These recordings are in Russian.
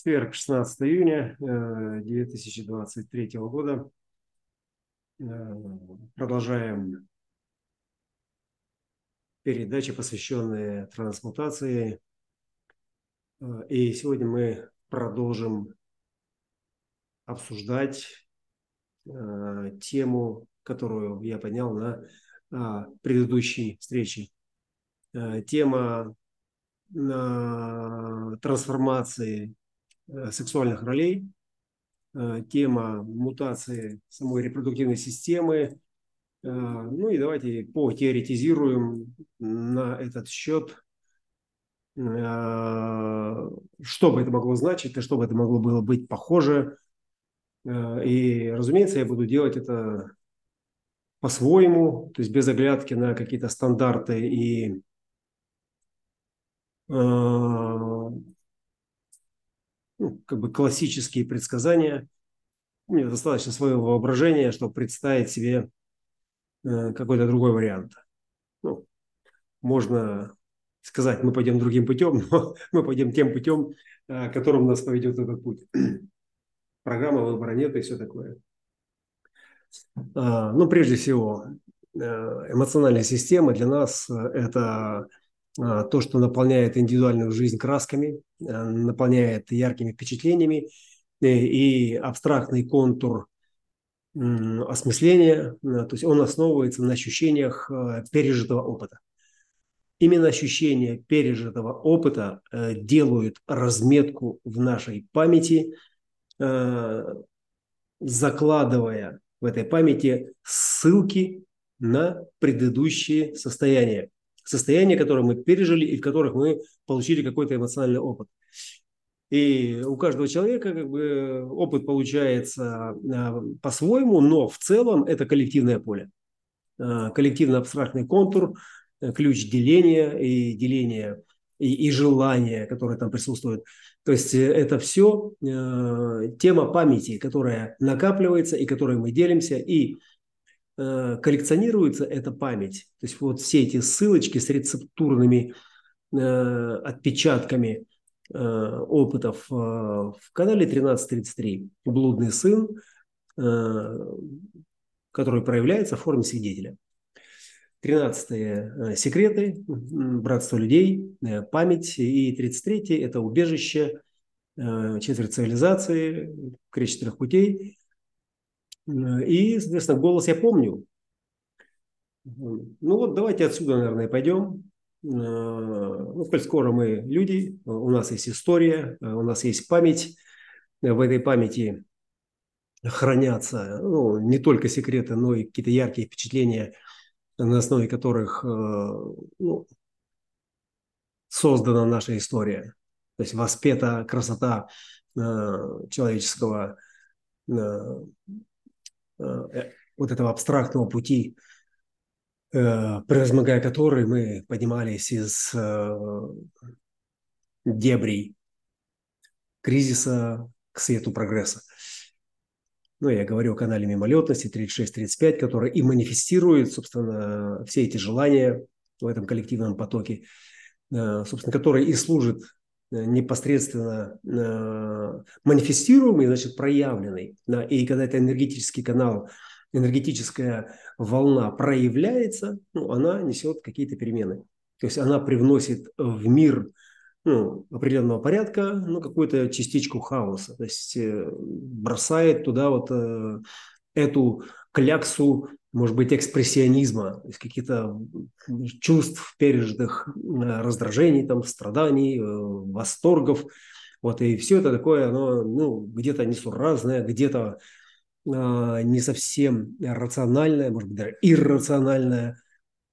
Четверг, 16 июня 2023 э, года. Э, продолжаем передачи, посвященные трансмутации. Э, и сегодня мы продолжим обсуждать тему, которую я поднял на предыдущей встрече. Тема трансформации сексуальных ролей, э, тема мутации самой репродуктивной системы. Э, ну и давайте потеоретизируем на этот счет, что бы это могло значить, и что бы это могло было быть похоже. И, разумеется, я буду делать это по-своему, то есть без оглядки на какие-то стандарты и ну, как бы классические предсказания. Мне достаточно своего воображения, чтобы представить себе э, какой-то другой вариант. Ну, можно сказать, мы пойдем другим путем, но мы пойдем тем путем, э, которым нас поведет этот путь. Программа выбора нет и все такое. А, ну, прежде всего, э, эмоциональная система для нас – это то, что наполняет индивидуальную жизнь красками, а, наполняет яркими впечатлениями э, и абстрактный контур осмысления, то есть он основывается на ощущениях пережитого опыта. Именно ощущения пережитого опыта э, делают разметку в нашей памяти, закладывая в этой памяти ссылки на предыдущие состояния состояния, которые мы пережили и в которых мы получили какой-то эмоциональный опыт. И у каждого человека как бы опыт получается а, по-своему, но в целом это коллективное поле. А, коллективно-абстрактный контур, э, ключ деления и деления и, и желания, которые там присутствуют. То есть э, это все э, тема памяти, которая накапливается и которой мы делимся. И коллекционируется эта память, то есть вот все эти ссылочки с рецептурными э, отпечатками э, опытов э, в канале 1333 «Блудный сын», э, который проявляется в форме свидетеля. Тринадцатые э, секреты, братство людей, э, память. И тридцать третье – это убежище, четверть цивилизации, крест четырех путей. И, соответственно, голос я помню. Ну вот давайте отсюда, наверное, пойдем. Э, ну, коль скоро мы люди, у нас есть история, у нас есть память. В этой памяти хранятся ну, не только секреты, но и какие-то яркие впечатления, на основе которых э, ну, создана наша история. То есть воспета красота э, человеческого Э, вот этого абстрактного пути, э, превозмогая который мы поднимались из э, дебрей кризиса к свету прогресса. Ну, я говорю о канале мимолетности 36-35, который и манифестирует, собственно, все эти желания в этом коллективном потоке, собственно, который и служит Э, непосредственно э, манифестируемый, значит, проявленный. И когда это энергетический канал, энергетическая волна проявляется, ну, она несет какие-то перемены. То есть она привносит в мир ну, определенного порядка, ну, какую-то частичку хаоса. То есть э, бросает туда вот э, эту кляксу может быть, экспрессионизма, то есть каких-то чувств, пережитых э, раздражений, там, страданий, э, восторгов. Вот, и все это такое, оно ну, где-то несуразное, где-то э, не совсем рациональное, может быть, даже иррациональное,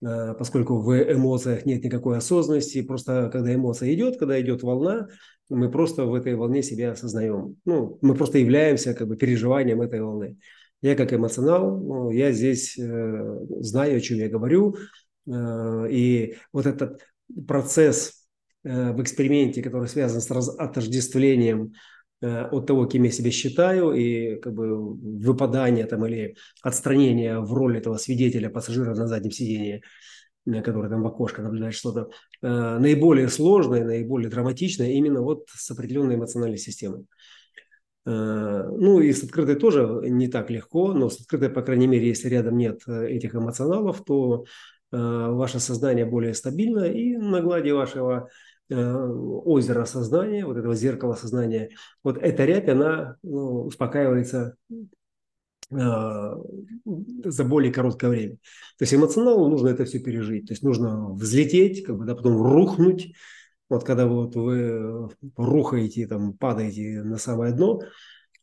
э, поскольку в эмоциях нет никакой осознанности. Просто когда эмоция идет, когда идет волна, мы просто в этой волне себя осознаем. Ну, мы просто являемся как бы переживанием этой волны. Я как эмоционал, ну, я здесь э, знаю, о чем я говорю. Э, и вот этот процесс э, в эксперименте, который связан с отождествлением э, от того, кем я себя считаю, и как бы выпадание там или отстранение в роли этого свидетеля, пассажира на заднем сидении, который там в окошко наблюдает что-то, наиболее сложное, наиболее драматичное именно вот с определенной эмоциональной системой. Ну и с открытой тоже не так легко, но с открытой, по крайней мере, если рядом нет этих эмоционалов, то ваше сознание более стабильно и на глади вашего озера сознания, вот этого зеркала сознания, вот эта рябь, она ну, успокаивается за более короткое время. То есть эмоционально нужно это все пережить. То есть нужно взлететь, как бы, да, потом рухнуть. Вот когда вот вы рухаете, там, падаете на самое дно,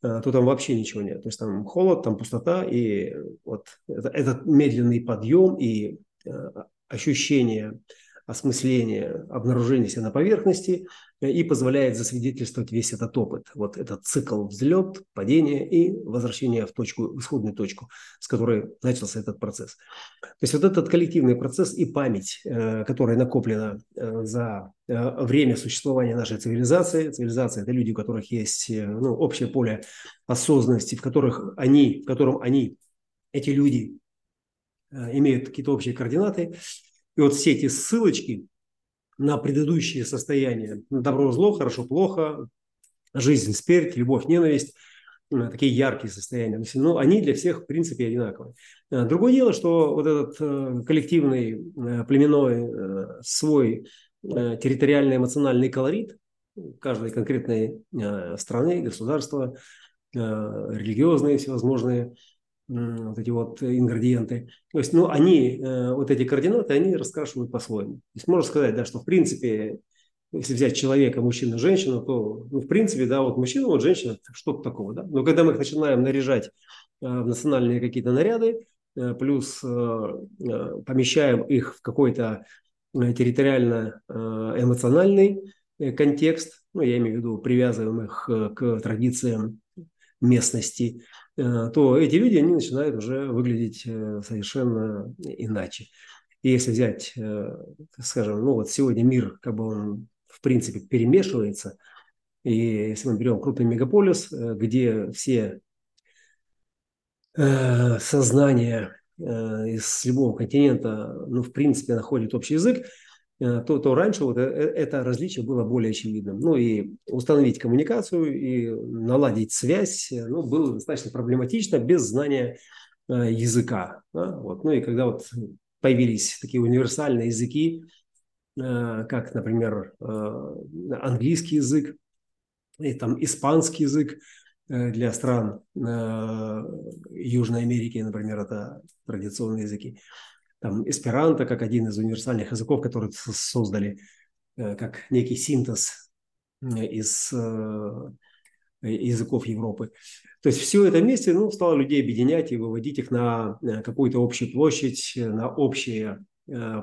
а, то там вообще ничего нет. То есть там холод, там пустота, и вот этот медленный подъем и а, ощущение осмысление, обнаружение себя на поверхности э, и позволяет засвидетельствовать весь этот опыт. Вот этот цикл взлет, падение и возвращение в точку, в исходную точку, с которой начался этот процесс. То есть вот этот коллективный процесс и память, э, которая накоплена э, за время существования нашей цивилизации. Цивилизация – это люди, у которых есть ну, общее поле осознанности, в, которых они, в котором они, эти люди, имеют какие-то общие координаты, и вот все эти ссылочки на предыдущие состояния, добро, зло, хорошо, плохо, жизнь, смерть, любовь, ненависть, э, такие яркие состояния, но они для всех в принципе одинаковые. Э, другое дело, что вот этот э, коллективный племенной свой территориальный эмоциональный колорит каждой конкретной страны, государства, религиозные всевозможные вот эти вот ингредиенты. То есть, ну, они, э, вот эти координаты, они раскрашивают по-своему. То есть, можно сказать, да, что в принципе, если взять человека, мужчину, женщину, то, ну, в принципе, да, вот мужчина, вот женщина, что-то такого, да. Но когда мы их начинаем наряжать э, в национальные какие-то наряды, э, плюс помещаем их в какой-то территориально эмоциональный контекст, ну, я имею в виду, привязываем их к традициям местности, то эти люди, они начинают уже выглядеть э, совершенно иначе. И если взять, э, скажем, ну вот сегодня мир, как бы он в принципе перемешивается, и если мы берем крупный мегаполис, где все сознания из любого континента, ну, в принципе, находят общий язык, Э, то, то раньше вот э, э, это различие было более очевидным. Ну и установить коммуникацию и наладить связь ну, было достаточно проблематично без знания языка. Да? Вот. Ну и когда вот появились такие универсальные языки, как, например, английский язык, и там испанский язык для стран Южной Америки, например, это традиционные языки там, эсперанто как один из универсальных языков, который создали э, как некий синтез э, из э, языков Европы. То есть все это вместе ну, стало людей объединять и выводить их на какую-то общую площадь, на общее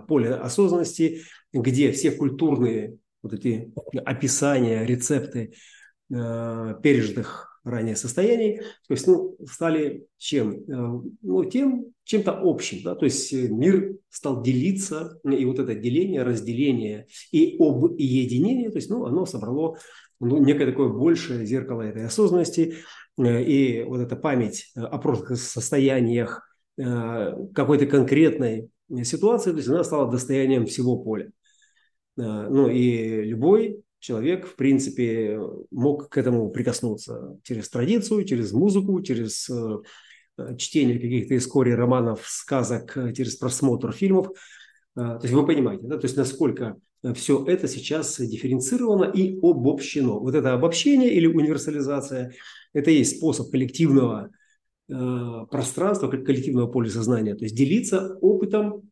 поле осознанности, где все культурные вот эти описания, рецепты пережитых ранее состояний, то есть ну, стали чем? Э, ну, тем, чем-то общим. Да? То есть э, мир стал делиться, и вот это деление, разделение и объединение, то есть ну, оно собрало ну, некое такое большее зеркало этой осознанности, э, и вот эта память о прошлых состояниях какой-то конкретной ситуации, то есть она стала достоянием всего поля. Ну и любой человек, в принципе, мог к этому прикоснуться через традицию, через музыку, через э, чтение каких-то историй, романов, сказок, через просмотр фильмов. Э, то есть вы понимаете, да, то есть насколько все это сейчас дифференцировано и обобщено. Вот это обобщение или универсализация – это и есть способ коллективного э, пространства, коллективного поля сознания, то есть делиться опытом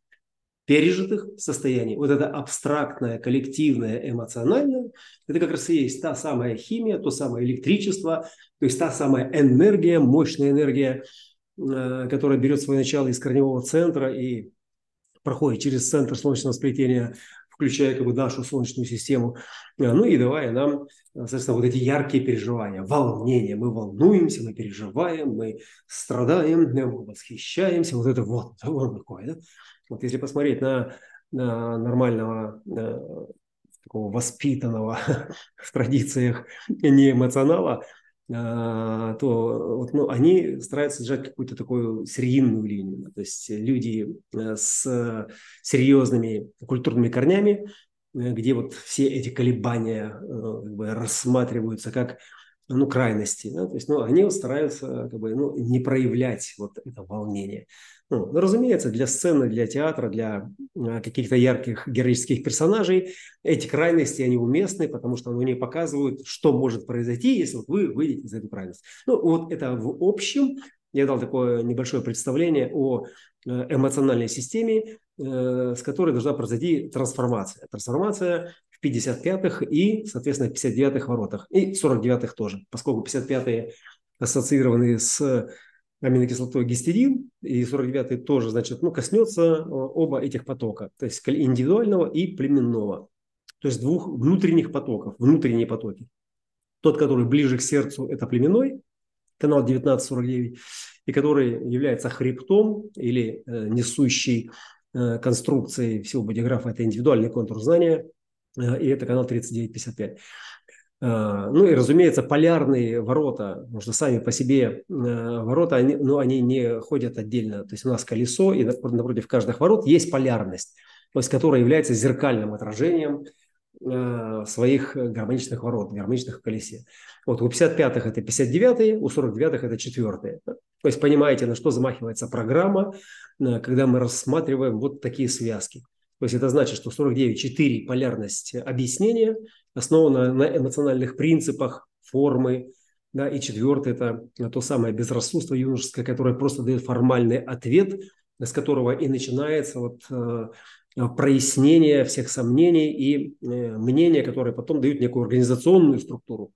пережитых состояний. Вот это абстрактное, коллективное, эмоциональное, это как раз и есть та самая химия, то самое электричество, то есть та самая энергия, мощная энергия, э, которая берет свое начало из корневого центра и проходит через центр солнечного сплетения, включая как бы нашу солнечную систему, э, ну и давая нам, соответственно, вот эти яркие переживания, волнение. Мы волнуемся, мы переживаем, мы страдаем, мы восхищаемся. Вот это вот, вот такое, да? Вот если посмотреть на, на нормального, на такого воспитанного в традициях не эмоционала, то вот, ну, они стараются держать какую-то такую серийную линию. То есть люди с серьезными культурными корнями, где вот все эти колебания как бы, рассматриваются как ну, крайности. Да? То есть, ну, они стараются как бы, ну, не проявлять вот это волнение. Ну, ну, разумеется, для сцены, для театра, для а, каких-то ярких героических персонажей эти крайности, они уместны, потому что они показывают, что может произойти, если вот вы выйдете из этой крайности. Ну, вот это в общем. Я дал такое небольшое представление о э, эмоциональной системе, э, с которой должна произойти трансформация. Трансформация в 55-х и, соответственно, 59-х воротах. И 49-х тоже, поскольку 55-е ассоциированы с аминокислотой гистидин, и 49-й тоже, значит, ну, коснется э, оба этих потока, то есть индивидуального и племенного, то есть двух внутренних потоков, внутренние потоки. Тот, который ближе к сердцу, это племенной, канал 1949, и который является хребтом или э, несущей э, конструкцией всего бодиграфа, это индивидуальный контур знания, Э, и это канал 3955. Э, ну и, разумеется, полярные ворота, что сами по себе э, ворота, они, ну, они не ходят отдельно. То есть у нас колесо, и напротив каждых ворот есть полярность, то есть которая является зеркальным отражением своих гармоничных ворот, гармоничных колесе. Вот у 55-х это 59-е, у 49-х это 4-е. То есть понимаете, на что замахивается программа, когда мы рассматриваем вот такие связки. То есть это значит, что 49.4 полярность объяснения основана на эмоциональных принципах, формы, да, и четвертое – это то самое безрассудство юношеское, которое просто дает формальный ответ, с которого и начинается вот, э, прояснение всех сомнений и э, мнения, которые потом дают некую организационную структуру.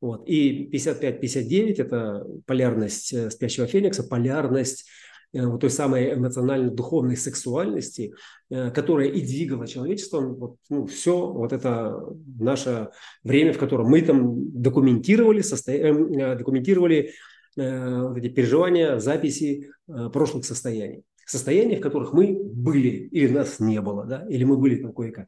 Вот. И 55-59 – это полярность э, спящего феникса, полярность вот той самой эмоционально-духовной сексуальности, э, которая и двигала человечеством. Вот, ну, все вот это наше время, в котором мы там документировали, состо... Э, документировали вот эти переживания, записи прошлых состояний. Состояний, в которых мы были или нас не было, да, или мы были там кое-как.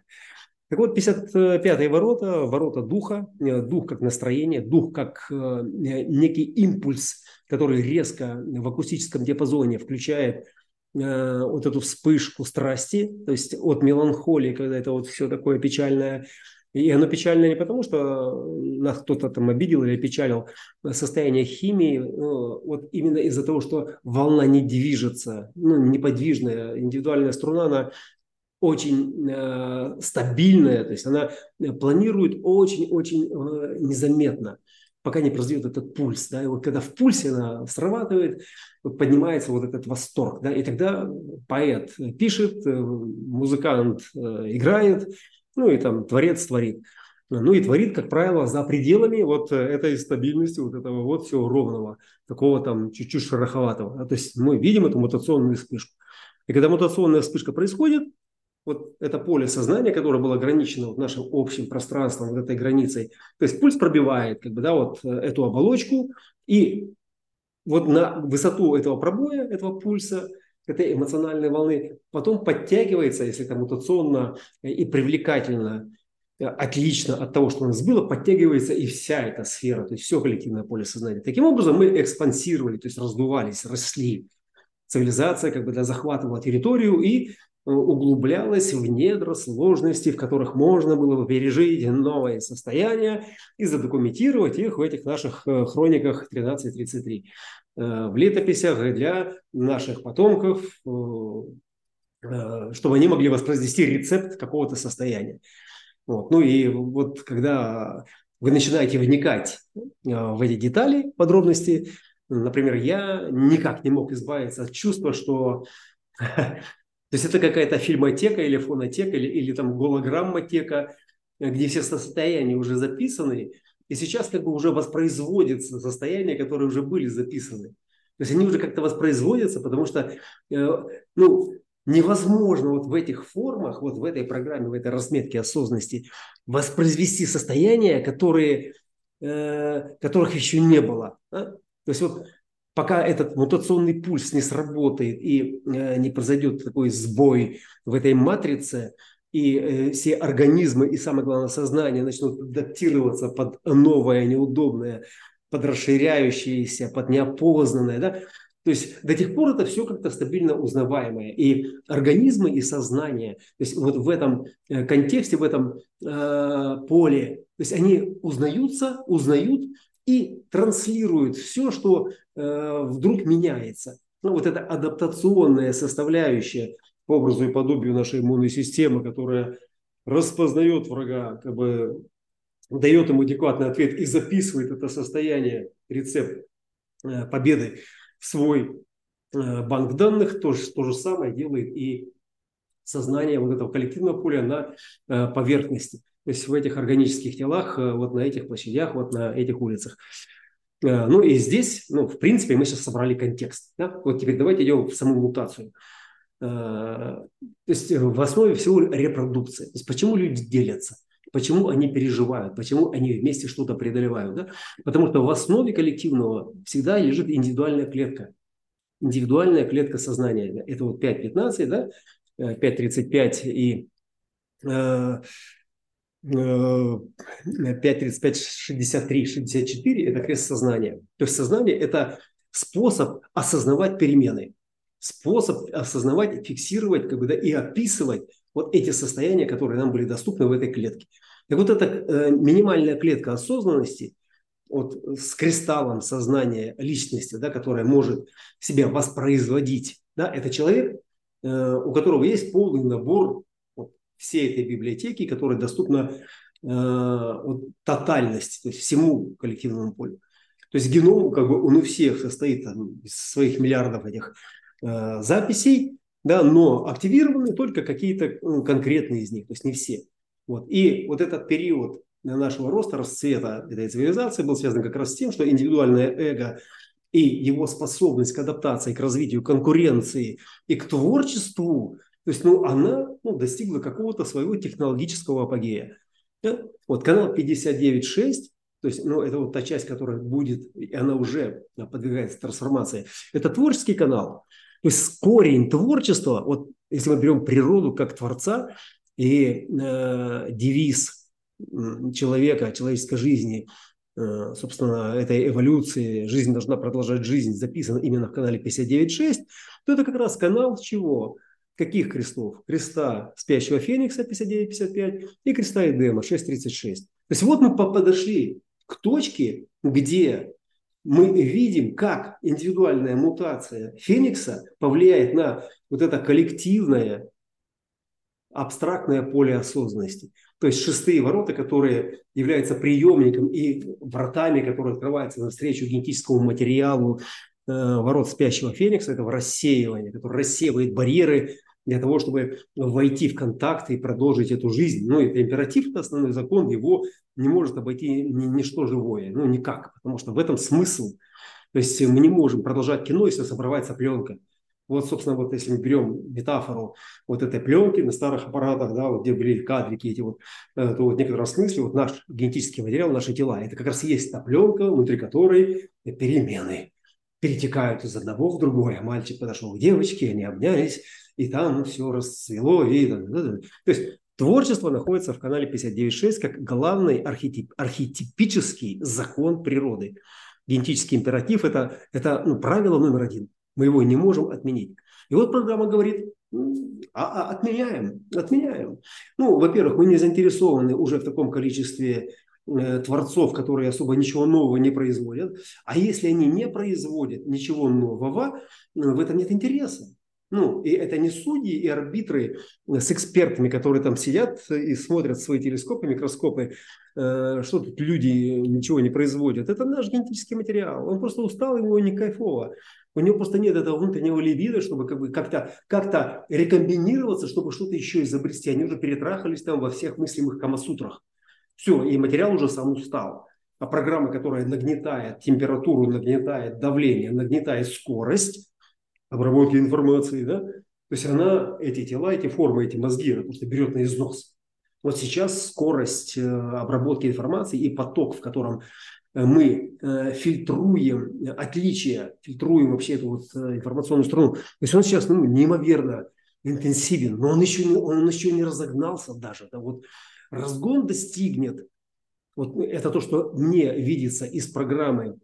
Так вот, 55-е ворота, ворота духа, дух как настроение, дух как некий импульс который резко в акустическом диапазоне включает э, вот эту вспышку страсти, то есть от меланхолии, когда это вот все такое печальное, и оно печальное не потому, что нас кто-то там обидел или печалил, состояние химии, вот именно из-за того, что волна не движется, ну, неподвижная, индивидуальная струна, она очень э, стабильная, то есть она планирует очень-очень э, незаметно пока не произойдет этот пульс. Да? И вот когда в пульсе она срабатывает, поднимается вот этот восторг. Да? И тогда поэт пишет, э, музыкант э, играет, ну и там творец творит. Ну и творит, как правило, за пределами вот этой стабильности, вот этого вот всего ровного, такого там чуть-чуть шероховатого. То есть мы видим эту мутационную вспышку. И когда мутационная вспышка происходит, вот это поле сознания, которое было ограничено вот нашим общим пространством, вот этой границей. То есть пульс пробивает как бы, да, вот э, эту оболочку, и вот на высоту этого пробоя, этого пульса, этой эмоциональной волны, потом подтягивается, если это мутационно и привлекательно, э, отлично от того, что у нас было, подтягивается и вся эта сфера, то есть все коллективное поле сознания. Таким образом мы экспансировали, то есть раздувались, росли. Цивилизация как бы да, захватывала территорию и углублялась в недра сложностей, в которых можно было бы пережить новое состояние и задокументировать их в этих наших э, хрониках 1333. Э, в летописях для наших потомков, э, чтобы они могли воспроизвести рецепт какого-то состояния. Вот. Ну и вот когда вы начинаете вникать в эти детали, подробности, например, я никак не мог избавиться от чувства, что То есть это какая-то фильмотека или фонотека, или, или там голограммотека, где все состояния уже записаны, и сейчас как бы уже воспроизводятся состояния, которые уже были записаны. То есть они уже как-то воспроизводятся, потому что э, ну, невозможно вот в этих формах, вот в этой программе, в этой разметке осознанности воспроизвести состояния, которые, э, которых еще не было. Да? То есть вот пока этот мутационный пульс не сработает и э, не произойдет такой сбой в этой матрице, и э, все организмы и, самое главное, сознание начнут адаптироваться под новое, неудобное под расширяющееся, под неопознанное, да, то есть до тех пор это все как-то стабильно узнаваемое. И организмы, и сознание, то есть вот в этом э, контексте, в этом э, поле, то есть они узнаются, узнают и транслируют все, что вдруг меняется. Ну, вот эта адаптационная составляющая по образу и подобию нашей иммунной системы, которая распознает врага, как бы дает ему адекватный ответ и записывает это состояние, рецепт э, победы в свой э, банк данных, то, то же самое делает и сознание вот этого коллективного поля на э, поверхности. То есть в этих органических телах, вот на этих площадях, вот на этих улицах. Ну и здесь, ну, в принципе, мы сейчас собрали контекст. Да? Вот теперь давайте идем в саму мутацию. То есть в основе всего репродукция. То есть почему люди делятся? Почему они переживают? Почему они вместе что-то преодолевают? Да? Потому что в основе коллективного всегда лежит индивидуальная клетка. Индивидуальная клетка сознания. Это вот 5.15, да? 5.35 и 5.35, 63, 64 – это крест сознания. То есть сознание – это способ осознавать перемены, способ осознавать, фиксировать как бы, да, и описывать вот эти состояния, которые нам были доступны в этой клетке. Так вот эта э, минимальная клетка осознанности вот, с кристаллом сознания личности, да, которая может себя воспроизводить, да, это человек, э, у которого есть полный набор всей этой библиотеки, которая доступна э, вот, тотальности, то есть всему коллективному полю. То есть геном, как бы он у всех состоит там, из своих миллиардов этих э, записей, да, но активированы только какие-то ну, конкретные из них, то есть не все. Вот. И вот этот период нашего роста, расцвета этой цивилизации был связан как раз с тем, что индивидуальное эго и его способность к адаптации, к развитию конкуренции и к творчеству, то есть ну, она ну, достигла какого-то своего технологического апогея. Да? Вот канал 59.6, то есть ну, это вот та часть, которая будет, и она уже подвигается трансформации, это творческий канал. То есть корень творчества, вот если мы берем природу как творца и э, девиз человека, человеческой жизни, э, собственно, этой эволюции, жизнь должна продолжать жизнь, записан именно в канале 59.6, то это как раз канал чего? Каких крестов? Креста спящего Феникса 59.55 и креста Эдема 6.36. То есть вот мы подошли к точке, где мы видим, как индивидуальная мутация Феникса повлияет на вот это коллективное абстрактное поле осознанности. То есть шестые ворота, которые являются приемником и вратами, которые открываются навстречу генетическому материалу э, ворот спящего Феникса, это рассеивание, которое рассеивает барьеры для того, чтобы войти в контакт и продолжить эту жизнь. Ну, это императив, это основной закон, его не может обойти ни, ничто живое, ну, никак, потому что в этом смысл. То есть мы не можем продолжать кино, если сопровается пленка. Вот, собственно, вот если мы берем метафору вот этой пленки на старых аппаратах, да, вот где были кадрики эти вот, э, то вот в некотором смысле вот наш генетический материал, наши тела, это как раз и есть та пленка, внутри которой перемены перетекают из одного в другое. Мальчик подошел к девочке, они обнялись, и там все расцвело. И, то есть творчество находится в канале 59.6 как главный архетип, архетипический закон природы. Генетический императив это, – это ну, правило номер один. Мы его не можем отменить. И вот программа говорит, а, а, отменяем, отменяем. Ну, во-первых, мы не заинтересованы уже в таком количестве творцов, которые особо ничего нового не производят. А если они не производят ничего нового, в этом нет интереса. Ну, и это не судьи и арбитры с экспертами, которые там сидят и смотрят свои телескопы, микроскопы, э, что тут люди ничего не производят. Это наш генетический материал. Он просто устал, его не кайфово. У него просто нет этого внутреннего либидо, чтобы как бы как-то как рекомбинироваться, чтобы что-то еще изобрести. Они уже перетрахались там во всех мыслимых камасутрах. Все, и материал уже сам устал. А программа, которая нагнетает температуру, нагнетает давление, нагнетает скорость, обработки информации, да, то есть она эти тела, эти формы, эти мозги, она просто берет на износ. Вот сейчас скорость э, обработки информации и поток, в котором э, мы э, фильтруем отличия, фильтруем вообще эту вот информационную страну. То есть он сейчас ну, неимоверно интенсивен, но он еще не, он еще не разогнался даже. Да, вот разгон достигнет, вот это то, что мне видится из программы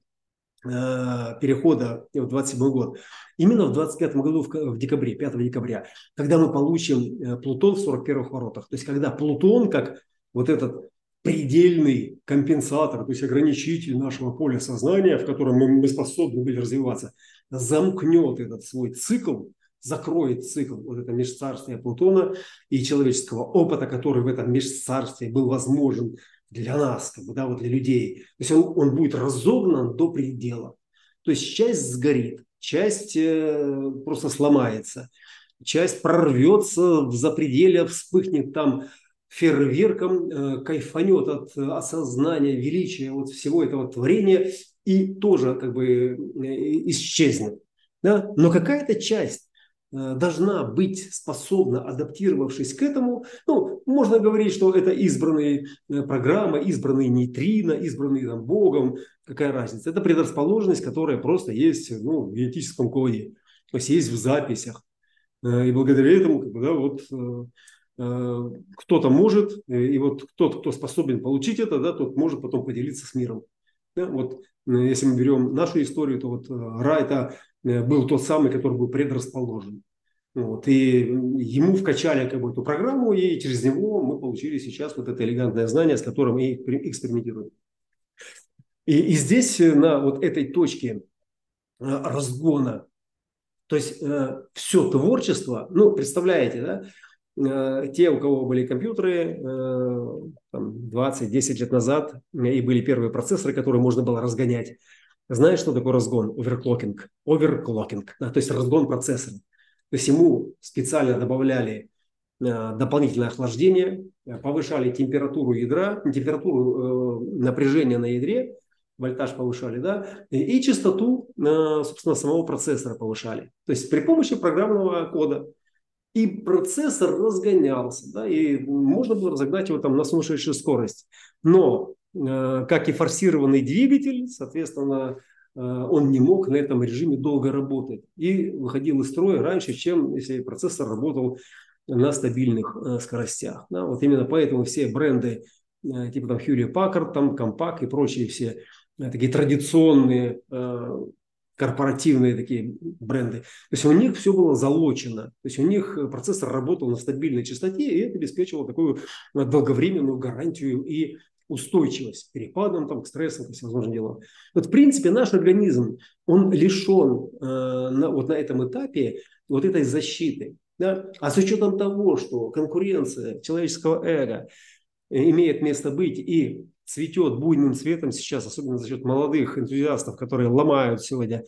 перехода в 27 год, именно в 25 году, в, декабре, 5 декабря, когда мы получим Плутон в 41 воротах. То есть, когда Плутон, как вот этот предельный компенсатор, то есть ограничитель нашего поля сознания, в котором мы способны были развиваться, замкнет этот свой цикл, закроет цикл вот это межцарствия Плутона и человеческого опыта, который в этом межцарстве был возможен для нас, как бы, да, вот для людей. То есть он, он будет разогнан до предела. То есть часть сгорит, часть э, просто сломается, часть прорвется в запределе, вспыхнет там фейерверком, э, кайфанет от осознания величия вот всего этого творения и тоже как бы э, исчезнет. Да? Но какая-то часть должна быть способна, адаптировавшись к этому, ну, можно говорить, что это избранные э, программы, избранные нейтрино, избранные там, Богом, какая разница. Это предрасположенность, которая просто есть ну, в генетическом коде, то есть есть в записях. И благодаря этому как бы, да, вот, кто-то может, и вот тот, кто способен получить это, да, тот может потом поделиться с миром. Да, вот если мы берем нашу историю, то вот Ра это был тот самый, который был предрасположен. Вот, и ему вкачали как бы, эту программу, и через него мы получили сейчас вот это элегантное знание, с которым мы экспериментируем. И, и здесь на вот этой точке разгона, то есть э, все творчество, ну, представляете, да, Э, те, у кого были компьютеры э, 20-10 лет назад, и были первые процессоры, которые можно было разгонять, знаешь, что такое разгон? Оверклокинг. Оверклокинг, да, то есть разгон процессора. То есть ему специально добавляли э, дополнительное охлаждение, повышали температуру ядра, температуру э, напряжения на ядре, вольтаж повышали, да, и, и частоту, э, собственно, самого процессора повышали. То есть при помощи программного кода и процессор разгонялся, да, и можно было разогнать его там на сумасшедшую скорость. Но, э, как и форсированный двигатель, соответственно, э, он не мог на этом режиме долго работать и выходил из строя раньше, чем если процессор работал на стабильных э, скоростях. Да. Вот именно поэтому все бренды э, типа там Hewlett Packard, там Compaq и прочие все э, такие традиционные э, корпоративные такие бренды. То есть у них все было залочено. То есть у них процессор работал на стабильной частоте, и это обеспечивало такую долговременную гарантию и устойчивость к перепадам, там, к стрессам, ко всевозможным делам. Вот, в принципе, наш организм, он лишен э, на, вот на этом этапе вот этой защиты. Да? А с учетом того, что конкуренция человеческого эго имеет место быть и цветет буйным цветом сейчас, особенно за счет молодых энтузиастов, которые ломают сегодня э,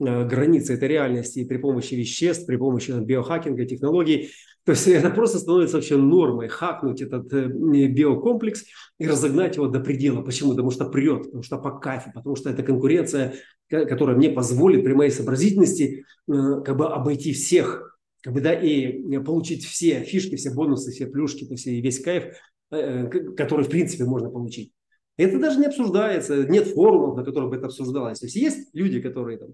границы этой реальности при помощи веществ, при помощи биохакинга, технологий. То есть это просто становится вообще нормой, хакнуть этот э, биокомплекс и разогнать его до предела. Почему? Потому что прет, потому что по кайфу, потому что это конкуренция, которая мне позволит при моей сообразительности э, как бы обойти всех, как бы, да, и получить все фишки, все бонусы, все плюшки, то есть весь кайф, который, в принципе, можно получить. Это даже не обсуждается, нет форумов, на которых бы это обсуждалось. То есть есть люди, которые там,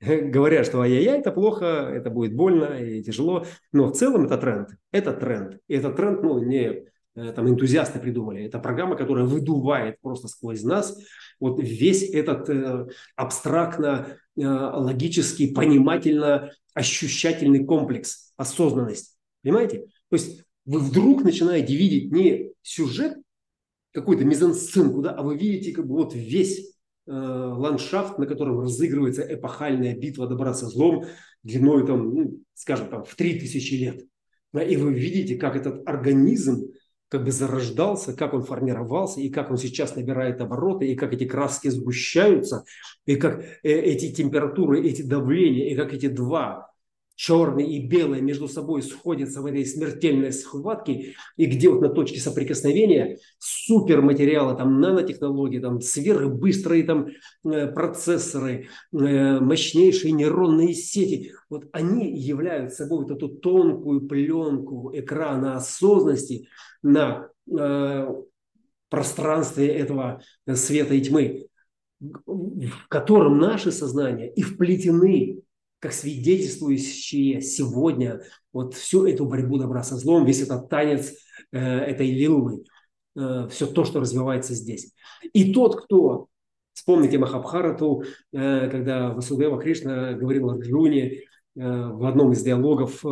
говорят, что ай-яй-яй, это плохо, это будет больно и тяжело. Но в целом это тренд. Это тренд. И этот тренд ну, не э, там энтузиасты придумали. Это программа, которая выдувает просто сквозь нас вот весь этот э, абстрактно, э, логический, понимательно ощущательный комплекс, осознанность. Понимаете? То есть вы вдруг начинаете видеть не сюжет какую-то мизансценку, да, а вы видите как бы вот весь ландшафт, на котором разыгрывается эпохальная битва добра со злом длиной, там, ну, скажем, там, в 3000 лет. И вы видите, как этот организм как бы зарождался, как он формировался, и как он сейчас набирает обороты, и как эти краски сгущаются, и как э, эти температуры, эти давления, и как эти два черный и белый между собой сходятся в этой смертельной схватке, и где вот на точке соприкосновения суперматериалы, там нанотехнологии, там сверхбыстрые там э, процессоры, э, мощнейшие нейронные сети, вот они являются собой вот эту тонкую пленку экрана осознанности на э, пространстве этого света и тьмы, в котором наши сознания и вплетены как свидетельствующие сегодня вот всю эту борьбу добра со злом, весь этот танец э, этой лилвы, э, все то, что развивается здесь. И тот, кто Вспомните Махабхарату, когда Васудева Кришна говорил Арджуне в одном из диалогов,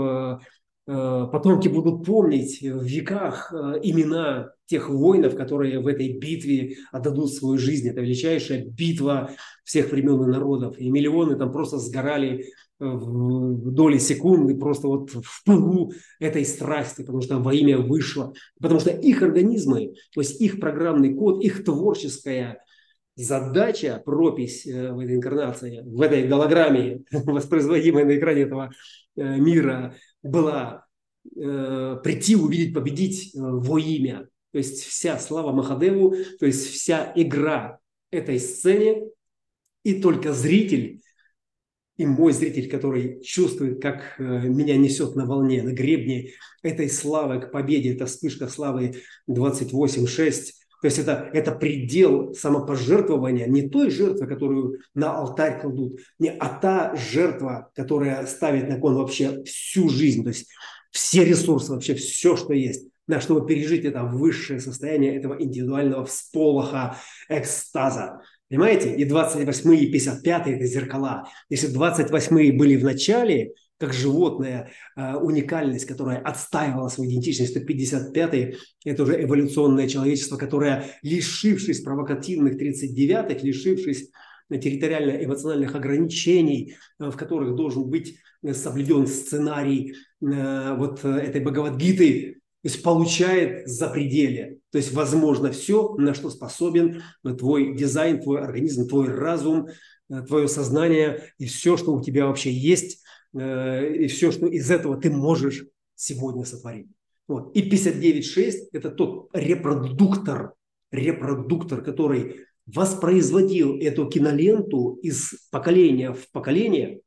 потомки будут помнить в веках имена тех воинов, которые в этой битве отдадут свою жизнь. Это величайшая битва всех времен и народов. И миллионы там просто сгорали в доли секунды, просто вот в пылу этой страсти, потому что во имя вышло. Потому что их организмы, то есть их программный код, их творческая задача, пропись э, в этой инкарнации, в этой голограмме, воспроизводимой на экране этого э, мира, была э, прийти, увидеть, победить во имя. То есть вся слава Махадеву, то есть вся игра этой сцене, и только зритель и мой зритель, который чувствует, как э, меня несет на волне, на гребне этой славы к победе, это вспышка славы 28.6, то есть это, это предел самопожертвования, не той жертвы, которую на алтарь кладут, не, а та жертва, которая ставит на кон вообще всю жизнь, то есть все ресурсы, вообще все, что есть, да, чтобы пережить это высшее состояние этого индивидуального всполоха, экстаза. Понимаете? И 28 и 55 – это зеркала. Если 28 были в начале, как животная э, уникальность, которая отстаивала свою идентичность, то 55 это уже эволюционное человечество, которое, лишившись провокативных 39-х, лишившись территориально-эмоциональных ограничений, э, в которых должен быть соблюден сценарий э, вот этой Бхагавадгиты, то есть получает за пределе. То есть возможно все, на что способен твой дизайн, твой организм, твой разум, э, твое сознание и все, что у тебя вообще есть, э, и все, что из этого ты можешь сегодня сотворить. Вот. И 59.6 – это тот репродуктор, репродуктор, который воспроизводил эту киноленту из поколения в поколение,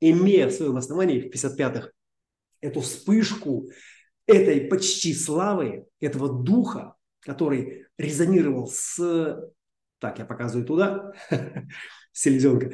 имея в своем основании в 55-х эту вспышку этой почти славы, этого духа, который резонировал с... Так, я показываю туда, селезенка.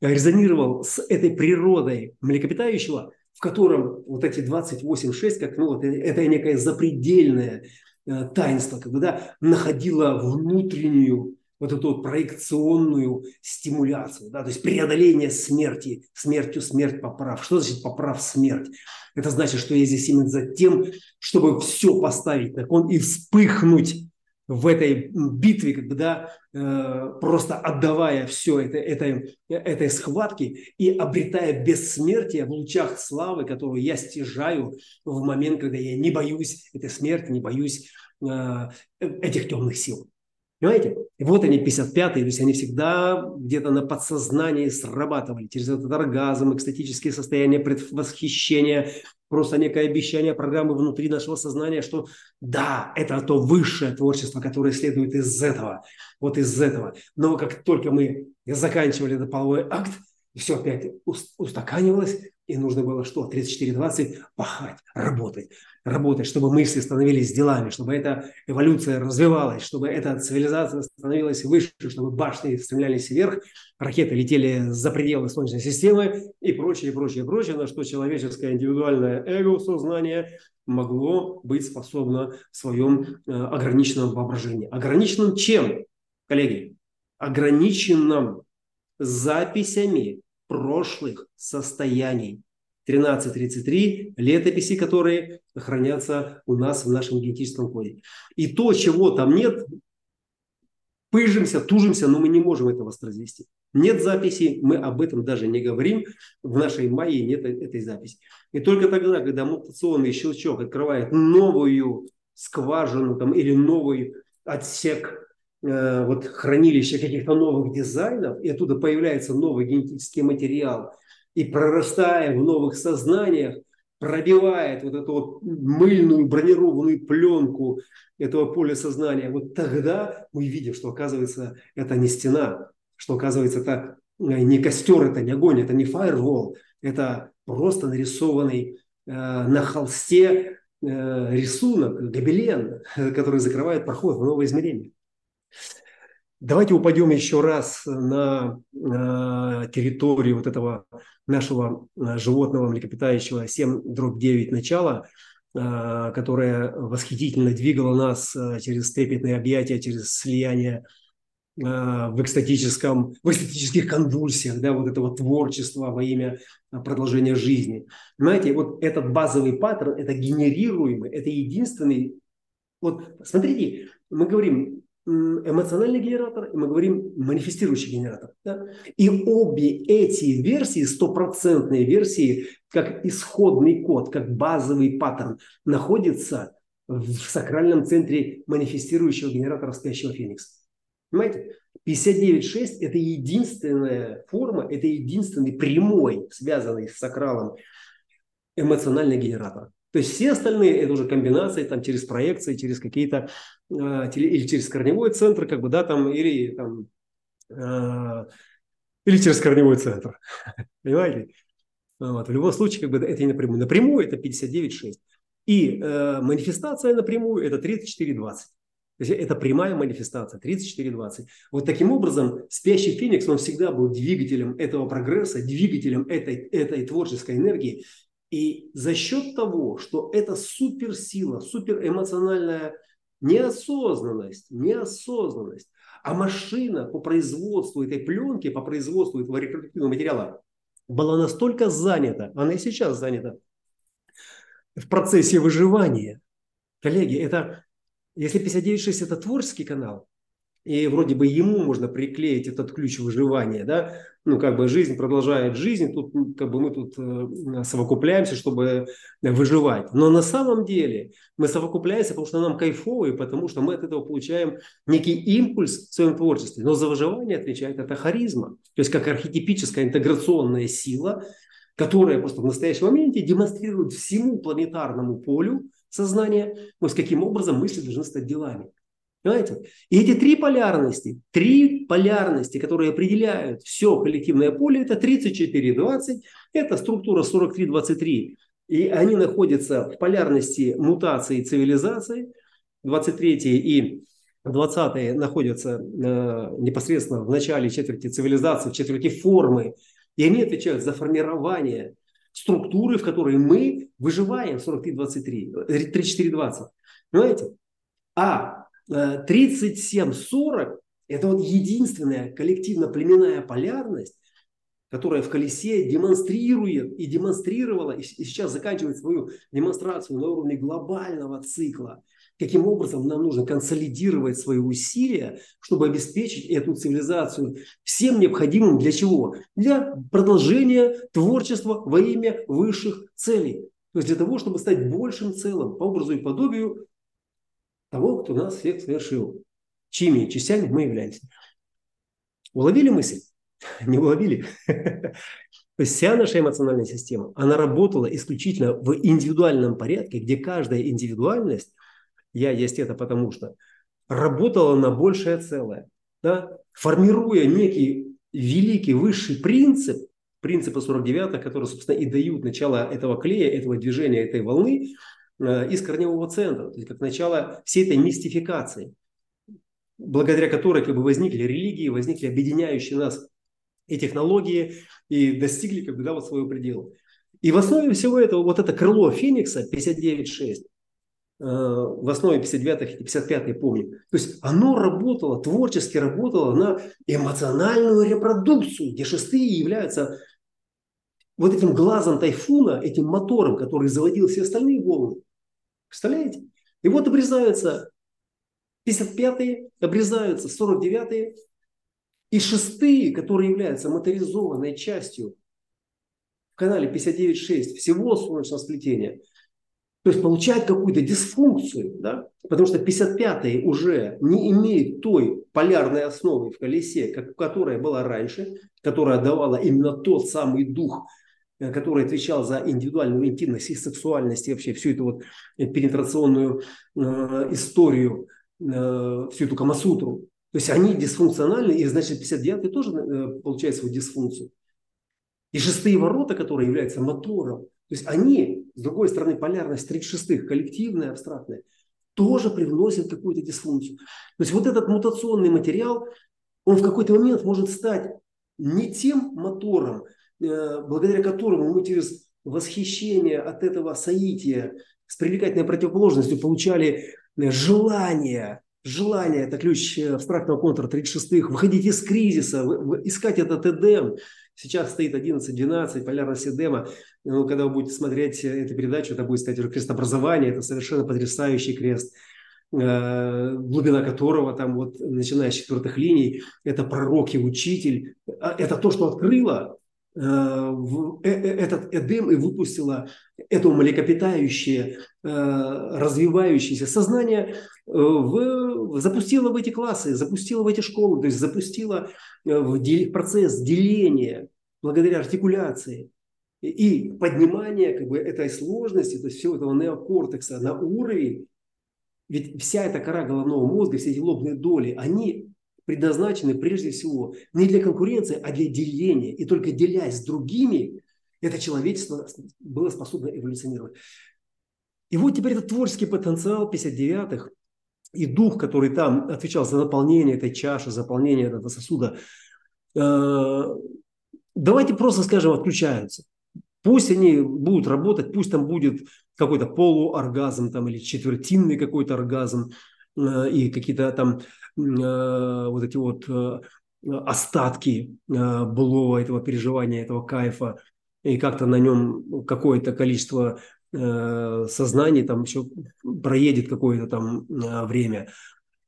Резонировал с этой природой млекопитающего, в котором вот эти 28-6, как ну, вот, это некое запредельное э, таинство, когда находило внутреннюю вот эту вот проекционную стимуляцию, да, то есть преодоление смерти, смертью смерть поправ. Что значит поправ смерть? Это значит, что я здесь именно за тем, чтобы все поставить на кон и вспыхнуть в этой битве, когда э, просто отдавая все это, этой, этой схватке и обретая бессмертие в лучах славы, которую я стяжаю в момент, когда я не боюсь этой смерти, не боюсь э, этих темных сил. Понимаете? И вот они 55-е, то есть они всегда где-то на подсознании срабатывали через этот оргазм, экстатические состояния, предвосхищение, просто некое обещание программы внутри нашего сознания, что да, это то высшее творчество, которое следует из этого, вот из этого. Но как только мы заканчивали этот половой акт, все опять устаканивалось, и нужно было что? 34-20 пахать, работать, работать, чтобы мысли становились делами, чтобы эта эволюция развивалась, чтобы эта цивилизация становилась выше, чтобы башни стремлялись вверх, ракеты летели за пределы Солнечной системы и прочее, прочее, прочее, на что человеческое индивидуальное эго, сознание могло быть способно в своем э, ограниченном воображении. Ограниченным чем, коллеги? Ограниченным записями прошлых состояний. 1333 летописи, которые хранятся у нас в нашем генетическом коде. И то, чего там нет, пыжимся, тужимся, но мы не можем это воспроизвести. Нет записи, мы об этом даже не говорим. В нашей майе нет этой записи. И только тогда, когда мутационный щелчок открывает новую скважину там, или новый отсек Э, вот хранилище каких-то новых дизайнов, и оттуда появляется новый генетический материал, и прорастая в новых сознаниях, пробивает вот эту вот мыльную бронированную пленку этого поля сознания, вот тогда мы видим, что оказывается это не стена, что оказывается это э, не костер, это не огонь, это не фаервол, это просто нарисованный э, на холсте э, рисунок, гобелен, который закрывает проход в новое измерение. Давайте упадем еще раз на, на территорию вот этого нашего э, животного млекопитающего 7 дробь 9 начала, э, которое восхитительно двигало нас э, через трепетные объятия, через слияние в экстатическом, в экстатических конвульсиях, да, вот этого творчества во имя продолжения жизни. Понимаете, вот этот базовый паттерн, это генерируемый, это единственный. Вот смотрите, мы говорим эмоциональный генератор, и мы говорим манифестирующий генератор. Да? И обе эти версии, стопроцентные версии, как исходный код, как базовый паттерн, находятся в сакральном центре манифестирующего генератора спящего феникса. Понимаете? 59.6 – это единственная форма, это единственный прямой, связанный с сакралом, эмоциональный генератор. То есть все остальные это уже комбинации там через проекции, через какие-то э, или через корневой центр, как бы да там или там э, или через корневой центр, понимаете? Вот. В любом случае как бы это не напрямую. Напрямую это 59.6 и э, манифестация напрямую это 34.20. То есть это прямая манифестация, 34-20. Вот таким образом спящий феникс, он всегда был двигателем этого прогресса, двигателем этой, этой творческой энергии. И за счет того, что это суперсила, суперэмоциональная неосознанность, неосознанность, а машина по производству этой пленки, по производству этого репродуктивного материала была настолько занята, она и сейчас занята в процессе выживания. Коллеги, это если 59.6 это творческий канал, и вроде бы ему можно приклеить этот ключ выживания, да, ну, как бы жизнь продолжает жизнь, тут как бы мы тут э, совокупляемся, чтобы выживать. Но на самом деле мы совокупляемся, потому что нам кайфово, и потому что мы от этого получаем некий импульс в своем творчестве. Но за выживание отвечает эта харизма, то есть как архетипическая интеграционная сила, которая просто в настоящем моменте демонстрирует всему планетарному полю, сознания, но с каким образом мысли должны стать делами. Понимаете? И эти три полярности, три полярности, которые определяют все коллективное поле, это 34-20, это структура 43-23. И они находятся в полярности мутации цивилизации, 23 и 20 находятся э, непосредственно в начале четверти цивилизации, в четверти формы, и они отвечают за формирование структуры, в которой мы выживаем 43-23, 34-20. Понимаете? А 37-40 э, это вот единственная коллективно-племенная полярность, которая в колесе демонстрирует и демонстрировала, и сейчас заканчивает свою демонстрацию на уровне глобального цикла – каким образом нам нужно консолидировать свои усилия, чтобы обеспечить эту цивилизацию всем необходимым для чего? Для продолжения творчества во имя высших целей. То есть для того, чтобы стать большим целым по образу и подобию того, кто нас всех совершил. Чьими частями мы являемся. Уловили мысль? Не уловили? То есть вся наша эмоциональная система, она работала исключительно в индивидуальном порядке, где каждая индивидуальность я есть это потому что, работала на большее целое, да, формируя некий великий высший принцип, принципы 49, которые, собственно, и дают начало этого клея, этого движения, этой волны из корневого центра, то есть как начало всей этой мистификации, благодаря которой как бы возникли религии, возникли объединяющие нас и технологии, и достигли как бы, да, вот своего предела. И в основе всего этого вот это крыло Феникса 59.6, Э, в основе 59-х и 55-х помню. То есть оно работало, творчески работало на эмоциональную репродукцию, где шестые являются вот этим глазом тайфуна, этим мотором, который заводил все остальные волны. Представляете? И вот обрезаются 55-е, обрезаются 49-е, и шестые, которые являются моторизованной частью в канале 59.6 всего солнечного сплетения – то есть получает какую-то дисфункцию, да? потому что 55-е уже не имеют той полярной основы в колесе, как, которая была раньше, которая давала именно тот самый дух, который отвечал за индивидуальную интимность и сексуальность, и вообще всю эту вот пенетрационную э, историю, э, всю эту камасутру. То есть они дисфункциональны, и значит 59-й тоже э, получает свою дисфункцию. И шестые ворота, которые являются мотором, то есть они, с другой стороны, полярность 36-х, коллективная, абстрактная, тоже привносят какую-то дисфункцию. То есть вот этот мутационный материал, он в какой-то момент может стать не тем мотором, э, благодаря которому мы через восхищение от этого соития с привлекательной противоположностью получали э, желание, Желание – это ключ абстрактного контура 36-х. Выходить из кризиса, искать этот Эдем. Сейчас стоит 11-12, полярность Эдема. Ну, когда вы будете смотреть эту передачу, это будет стоять уже крест образования. Это совершенно потрясающий крест э, глубина которого там вот, начиная с четвертых линий, это пророк и учитель. А это то, что открыло Э, э, э, этот Эдем и выпустила это млекопитающее, развивающееся сознание, в, запустила в эти классы, запустила в эти школы, то есть запустила в процесс деления благодаря артикуляции. И поднимания как бы, этой сложности, то есть всего этого неокортекса на уровень, ведь вся эта кора головного мозга, все эти лобные доли, они предназначены прежде всего не для конкуренции, а для деления. И только делясь с другими, это человечество было способно эволюционировать. И вот теперь этот творческий потенциал 59-х и дух, который там отвечал за наполнение этой чаши, заполнение этого сосуда, э, давайте просто скажем, отключаются. Пусть они будут работать, пусть там будет какой-то полуоргазм там, или четвертинный какой-то оргазм, э, и какие-то там вот эти вот э, остатки э, былого этого переживания, этого кайфа, и как-то на нем какое-то количество сознаний там еще проедет какое-то там время.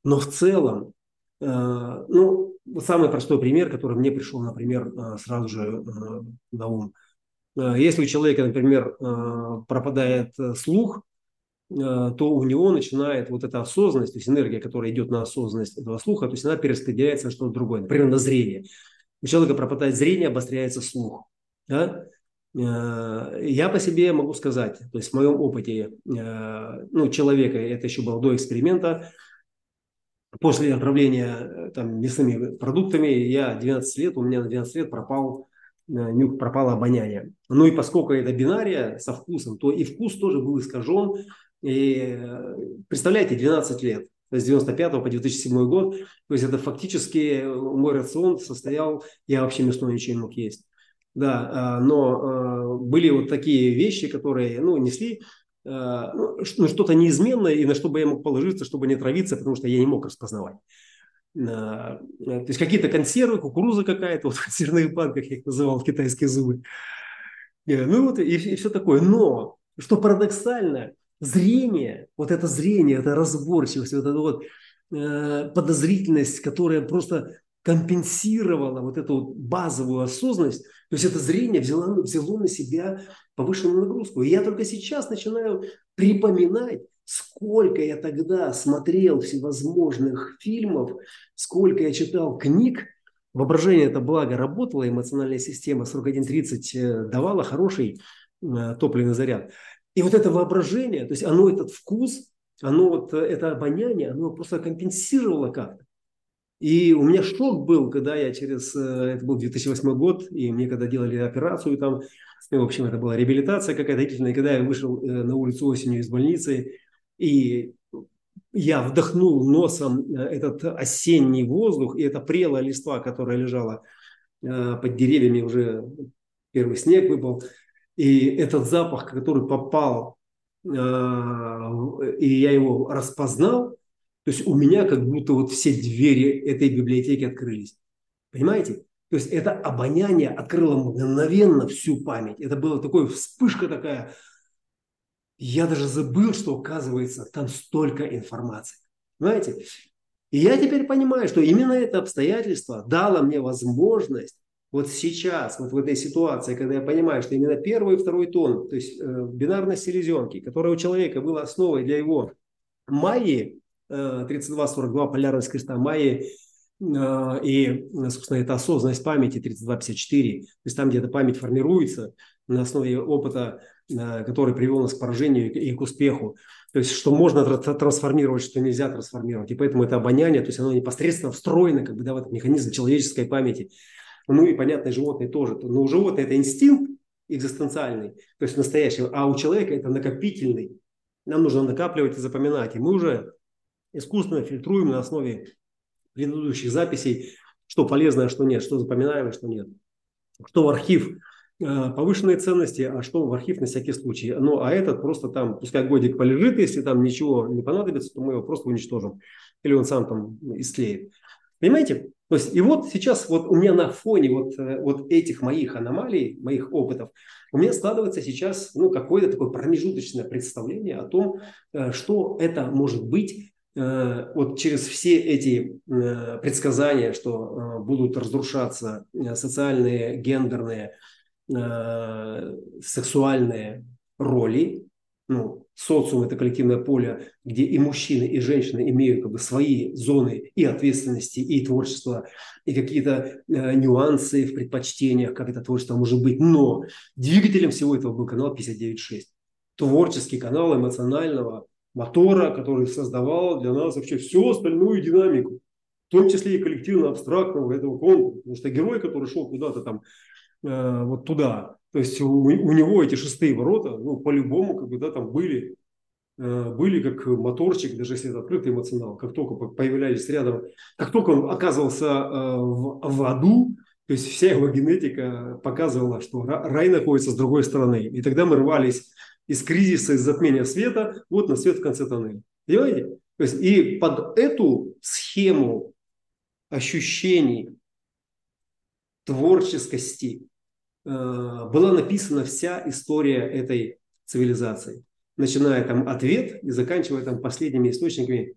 Но в целом, ну, самый простой пример, который мне пришел, например, сразу же на ум. Если у человека, например, пропадает слух, Э, то у него начинает вот эта осознанность, то есть энергия, которая идет на осознанность этого слуха, то есть она перераспределяется на что-то другое, например, на зрение. У человека пропадает зрение, обостряется слух. Да? Э, я по себе могу сказать, то есть в моем опыте э, ну, человека, это еще было до эксперимента, после отравления там, мясными продуктами, я 12 лет, у меня на 12 лет пропал нюх, пропало обоняние. Ну и поскольку это бинария со вкусом, то и вкус тоже был искажен, и представляете, 12 лет, то есть с 95 по 2007 год, то есть это фактически мой рацион состоял, я вообще мясной ничего не мог есть. Да, а, но а, были вот такие вещи, которые, ну, несли ну, ну, что-то неизменное, и на что бы я мог положиться, чтобы не травиться, потому что я не мог распознавать. То есть какие-то консервы, кукуруза какая-то, вот в консервных банках я их называл, китайские зубы. Э, ну вот и, и все такое. Но, что парадоксально, зрение, вот это зрение, это разборчивость, вот эта вот э, подозрительность, которая просто компенсировала вот эту базовую осознанность, то есть это зрение взяло, взяло на себя повышенную нагрузку. И я только сейчас начинаю припоминать, сколько я тогда смотрел всевозможных фильмов, сколько я читал книг, воображение это благо работало, эмоциональная система 41.30 э, давала хороший э, топливный заряд. И вот это воображение, то есть оно этот вкус, оно вот э, это обоняние, оно просто компенсировало как-то. И у меня шок был, когда я через, э, это был 2008 год, и мне когда делали операцию там, в общем, это была реабилитация какая-то длительная, и когда я вышел э, на улицу осенью из больницы, и я вдохнул носом этот осенний воздух, и это прелая листва, которая лежала под деревьями, уже первый снег выпал, и этот запах, который попал, э, и я его распознал, то есть у меня как будто вот все двери этой библиотеки открылись. Понимаете? То есть это обоняние открыло мгновенно всю память. Это была такая вспышка такая. Я даже забыл, что оказывается там столько информации. Понимаете? И я теперь понимаю, что именно это обстоятельство дало мне возможность вот сейчас, вот в этой ситуации, когда я понимаю, что именно первый и второй тон, то есть э, бинарность селезенки, которая у человека была основой для его майи, э, 32-42 полярность креста майи, э, и, собственно, это осознанность памяти 32-54, то есть там, где эта память формируется на основе опыта, э, который привел нас к поражению и к успеху, то есть, что можно трансформировать, что нельзя трансформировать. И поэтому это обоняние, то есть оно непосредственно встроено как бы, да, в этот механизм человеческой памяти. Ну и, понятно, животные тоже. Но у животных это инстинкт экзистенциальный, то есть настоящий, а у человека это накопительный. Нам нужно накапливать и запоминать. И мы уже искусственно фильтруем на основе предыдущих записей, что полезно, а что нет, что запоминаем, а что нет. Что в архив повышенные ценности, а что в архив на всякий случай. Ну, а этот просто там, пускай годик полежит, если там ничего не понадобится, то мы его просто уничтожим. Или он сам там истлеет. Понимаете? То есть, и вот сейчас вот у меня на фоне вот, э, вот этих моих аномалий, моих опытов, у меня складывается сейчас ну, какое-то такое промежуточное представление о том, э, что это может быть э, вот через все эти предсказания, что будут разрушаться социальные, гендерные, сексуальные роли, ну, социум – это коллективное поле, где и мужчины, и женщины имеют как бы свои зоны и ответственности, и творчества, и какие-то э, нюансы в предпочтениях, как это творчество может быть. Но двигателем всего этого был канал 59.6. Творческий канал эмоционального мотора, который создавал для нас вообще всю остальную динамику, в том числе и коллективно-абстрактного этого конкурса. Потому что герой, который шел куда-то там, э, вот туда, то есть у, у него эти шестые ворота, ну, по-любому, как бы, да, там были, э, были как моторчик, даже если это открытый эмоционал, как только появлялись рядом, как только он оказывался э, в, в аду, то есть вся его генетика показывала, что рай находится с другой стороны. И тогда мы рвались из кризиса, из затмения света, вот на свет в конце тоннеля. Понимаете? То есть и под эту схему ощущений творческости, была написана вся история этой цивилизации, начиная там ответ и заканчивая там последними источниками,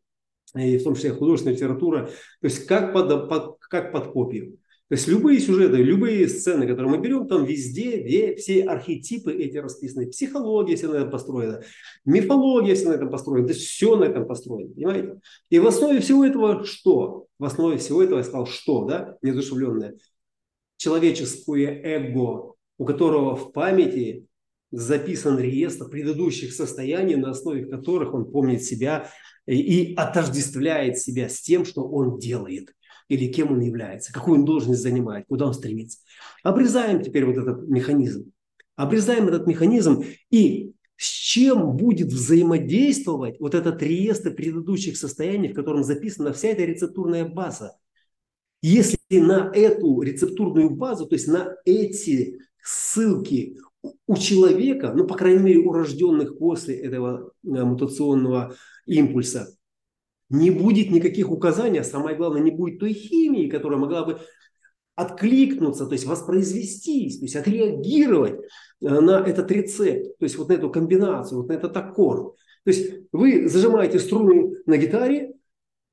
и в том числе художественная литература, то есть как под, под, как под копию. То есть любые сюжеты, любые сцены, которые мы берем, там везде, где все архетипы эти расписаны, психология вся на этом построена, мифология вся на этом построена, то есть все на этом построено, понимаете? И в основе всего этого что? В основе всего этого я сказал что, да, неодушевленное? Человеческое эго, у которого в памяти записан реестр предыдущих состояний, на основе которых он помнит себя и отождествляет себя с тем, что он делает или кем он является, какую он должность занимает, куда он стремится. Обрезаем теперь вот этот механизм. Обрезаем этот механизм и с чем будет взаимодействовать вот этот реестр предыдущих состояний, в котором записана вся эта рецептурная база. Если на эту рецептурную базу, то есть на эти ссылки у человека, ну, по крайней мере, у рожденных после этого э, мутационного импульса, не будет никаких указаний, а самое главное, не будет той химии, которая могла бы откликнуться, то есть воспроизвестись, то есть отреагировать э, на этот рецепт, то есть вот на эту комбинацию, вот на этот аккорд. То есть вы зажимаете струны на гитаре,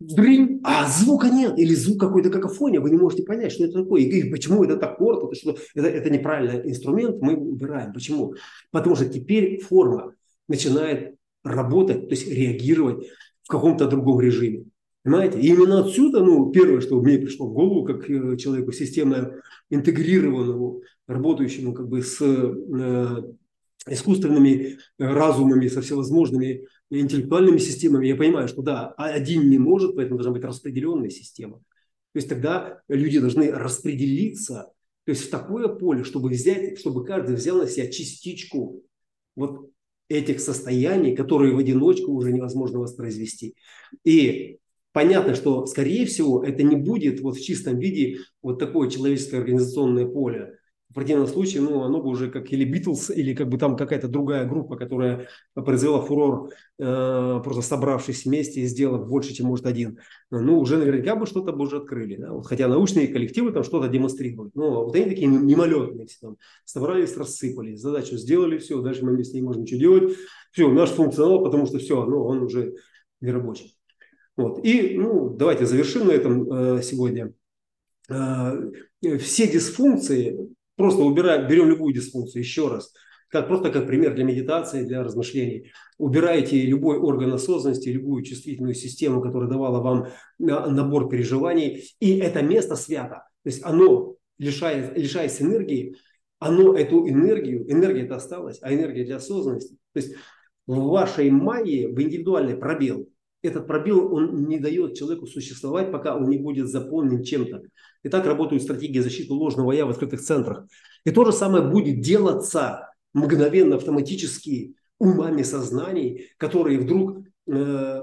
дрынь, а звука нет, или звук какой-то какофония, вы не можете понять, что это такое, и почему это аккорд, это, что, это, это неправильный инструмент, мы убираем. Почему? Потому что теперь форма начинает работать, то есть реагировать в каком-то другом режиме. Понимаете? И именно отсюда, ну, первое, что мне пришло в голову, как э, человеку системно интегрированному, работающему как бы с э, искусственными разумами, со всевозможными интеллектуальными системами, я понимаю, что да, один не может, поэтому должна быть распределенная система. То есть тогда люди должны распределиться, то есть в такое поле, чтобы взять, чтобы каждый взял на себя частичку вот этих состояний, которые в одиночку уже невозможно воспроизвести. И понятно, что, скорее всего, это не будет вот в чистом виде вот такое человеческое организационное поле, в противном случае, ну, оно бы уже как или Битлз, или как бы там какая-то другая группа, которая произвела фурор, э, просто собравшись вместе и сделав больше, чем может один. Ну, уже наверняка бы что-то бы уже открыли. Да? Вот, хотя научные коллективы там что-то демонстрируют. Но вот они такие мимолетные все там. Собрались, рассыпались, задачу сделали, все, дальше мы вместе не можем ничего делать. Все, наш функционал, потому что все, ну, он уже нерабочий. Вот. И, ну, давайте завершим на этом э, сегодня. Э, все дисфункции Просто убираем, берем любую дисфункцию, еще раз, как, просто как пример для медитации, для размышлений. Убираете любой орган осознанности, любую чувствительную систему, которая давала вам набор переживаний, и это место свято. То есть оно, лишаясь, лишаясь энергии, оно эту энергию, энергия это осталась, а энергия для осознанности. То есть в вашей майе, в индивидуальный пробел, этот пробел, он не дает человеку существовать, пока он не будет заполнен чем-то. И так работают стратегии защиты ложного я в открытых центрах. И то же самое будет делаться мгновенно, автоматически умами сознаний, которые вдруг э,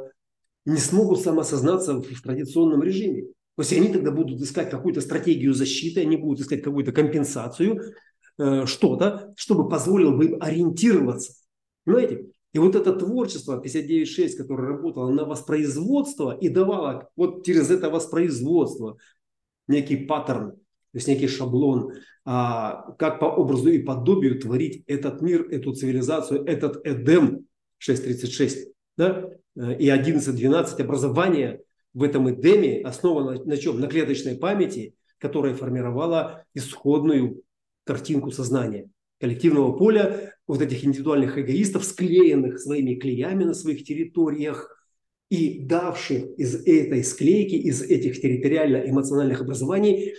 не смогут самосознаться в, в традиционном режиме. То есть они тогда будут искать какую-то стратегию защиты, они будут искать какую-то компенсацию, э, что-то, чтобы позволило бы им ориентироваться. Понимаете? И вот это творчество 59.6, которое работало на воспроизводство и давало вот через это воспроизводство некий паттерн, то есть некий шаблон, а, как по образу и подобию творить этот мир, эту цивилизацию, этот Эдем 6.36 да? и 11.12 образование в этом Эдеме основано на чем? На клеточной памяти, которая формировала исходную картинку сознания коллективного поля вот этих индивидуальных эгоистов, склеенных своими клеями на своих территориях и давших из этой склейки, из этих территориально-эмоциональных образований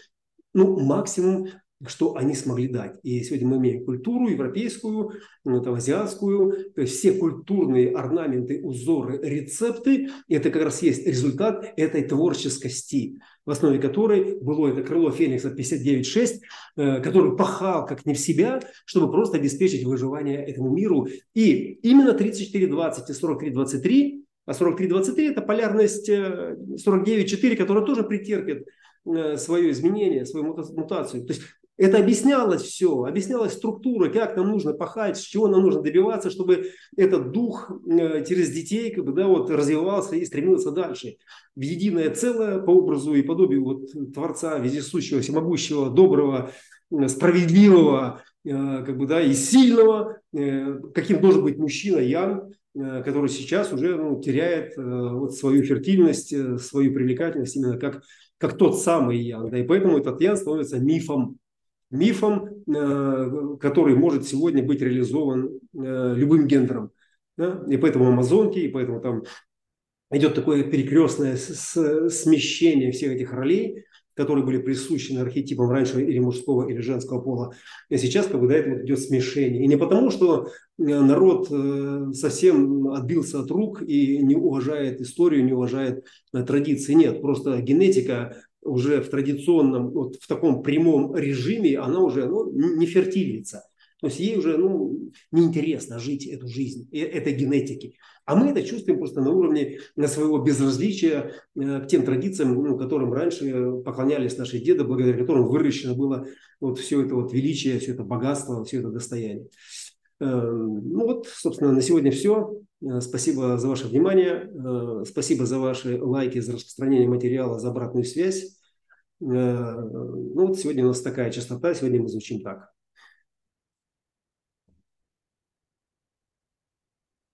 ну, максимум что они смогли дать. И сегодня мы имеем культуру европейскую, ну, там, азиатскую, то есть все культурные орнаменты, узоры, рецепты, это как раз есть результат этой творческости, в основе которой было это крыло Феникса 59.6, э, который пахал как не в себя, чтобы просто обеспечить выживание этому миру. И именно 34.20 и 43.23 а 43.23 это полярность 49.4, э, которая тоже претерпит э, свое изменение, свою мутацию. То есть это объяснялось все, объяснялась структура, как нам нужно пахать, с чего нам нужно добиваться, чтобы этот дух э, через детей как бы, да, вот, развивался и стремился дальше. В единое целое по образу и подобию вот, Творца, вездесущего, всемогущего, доброго, э, справедливого э, как бы, да, и сильного, каким должен быть мужчина Ян, который сейчас уже ну, теряет вот, свою фертильность, свою привлекательность именно как, как тот самый Ян. Да, и поэтому этот Ян становится мифом мифом, э, который может сегодня быть реализован э, любым гендером. И поэтому амазонки, и поэтому там идет такое перекрестное смещение всех этих ролей, которые были присущи архетипам раньше или мужского, или женского пола. И сейчас как бы до этого идет смешение. И не потому, что э, народ совсем отбился от рук и не уважает историю, не уважает традиции. Нет, просто генетика уже в традиционном, вот в таком прямом режиме, она уже ну, не фертилится. То есть ей уже ну, неинтересно жить эту жизнь, э, этой генетики. А мы это чувствуем просто на уровне своего безразличия э, к тем традициям, ну, которым раньше поклонялись наши деды, благодаря которым выращено было вот все это вот величие, все это богатство, все это достояние. Эм, ну вот, собственно, на сегодня все. Э, спасибо за ваше внимание. Э, спасибо за ваши лайки, за распространение материала, за обратную связь. Э, ну вот сегодня у нас такая частота, сегодня мы звучим так.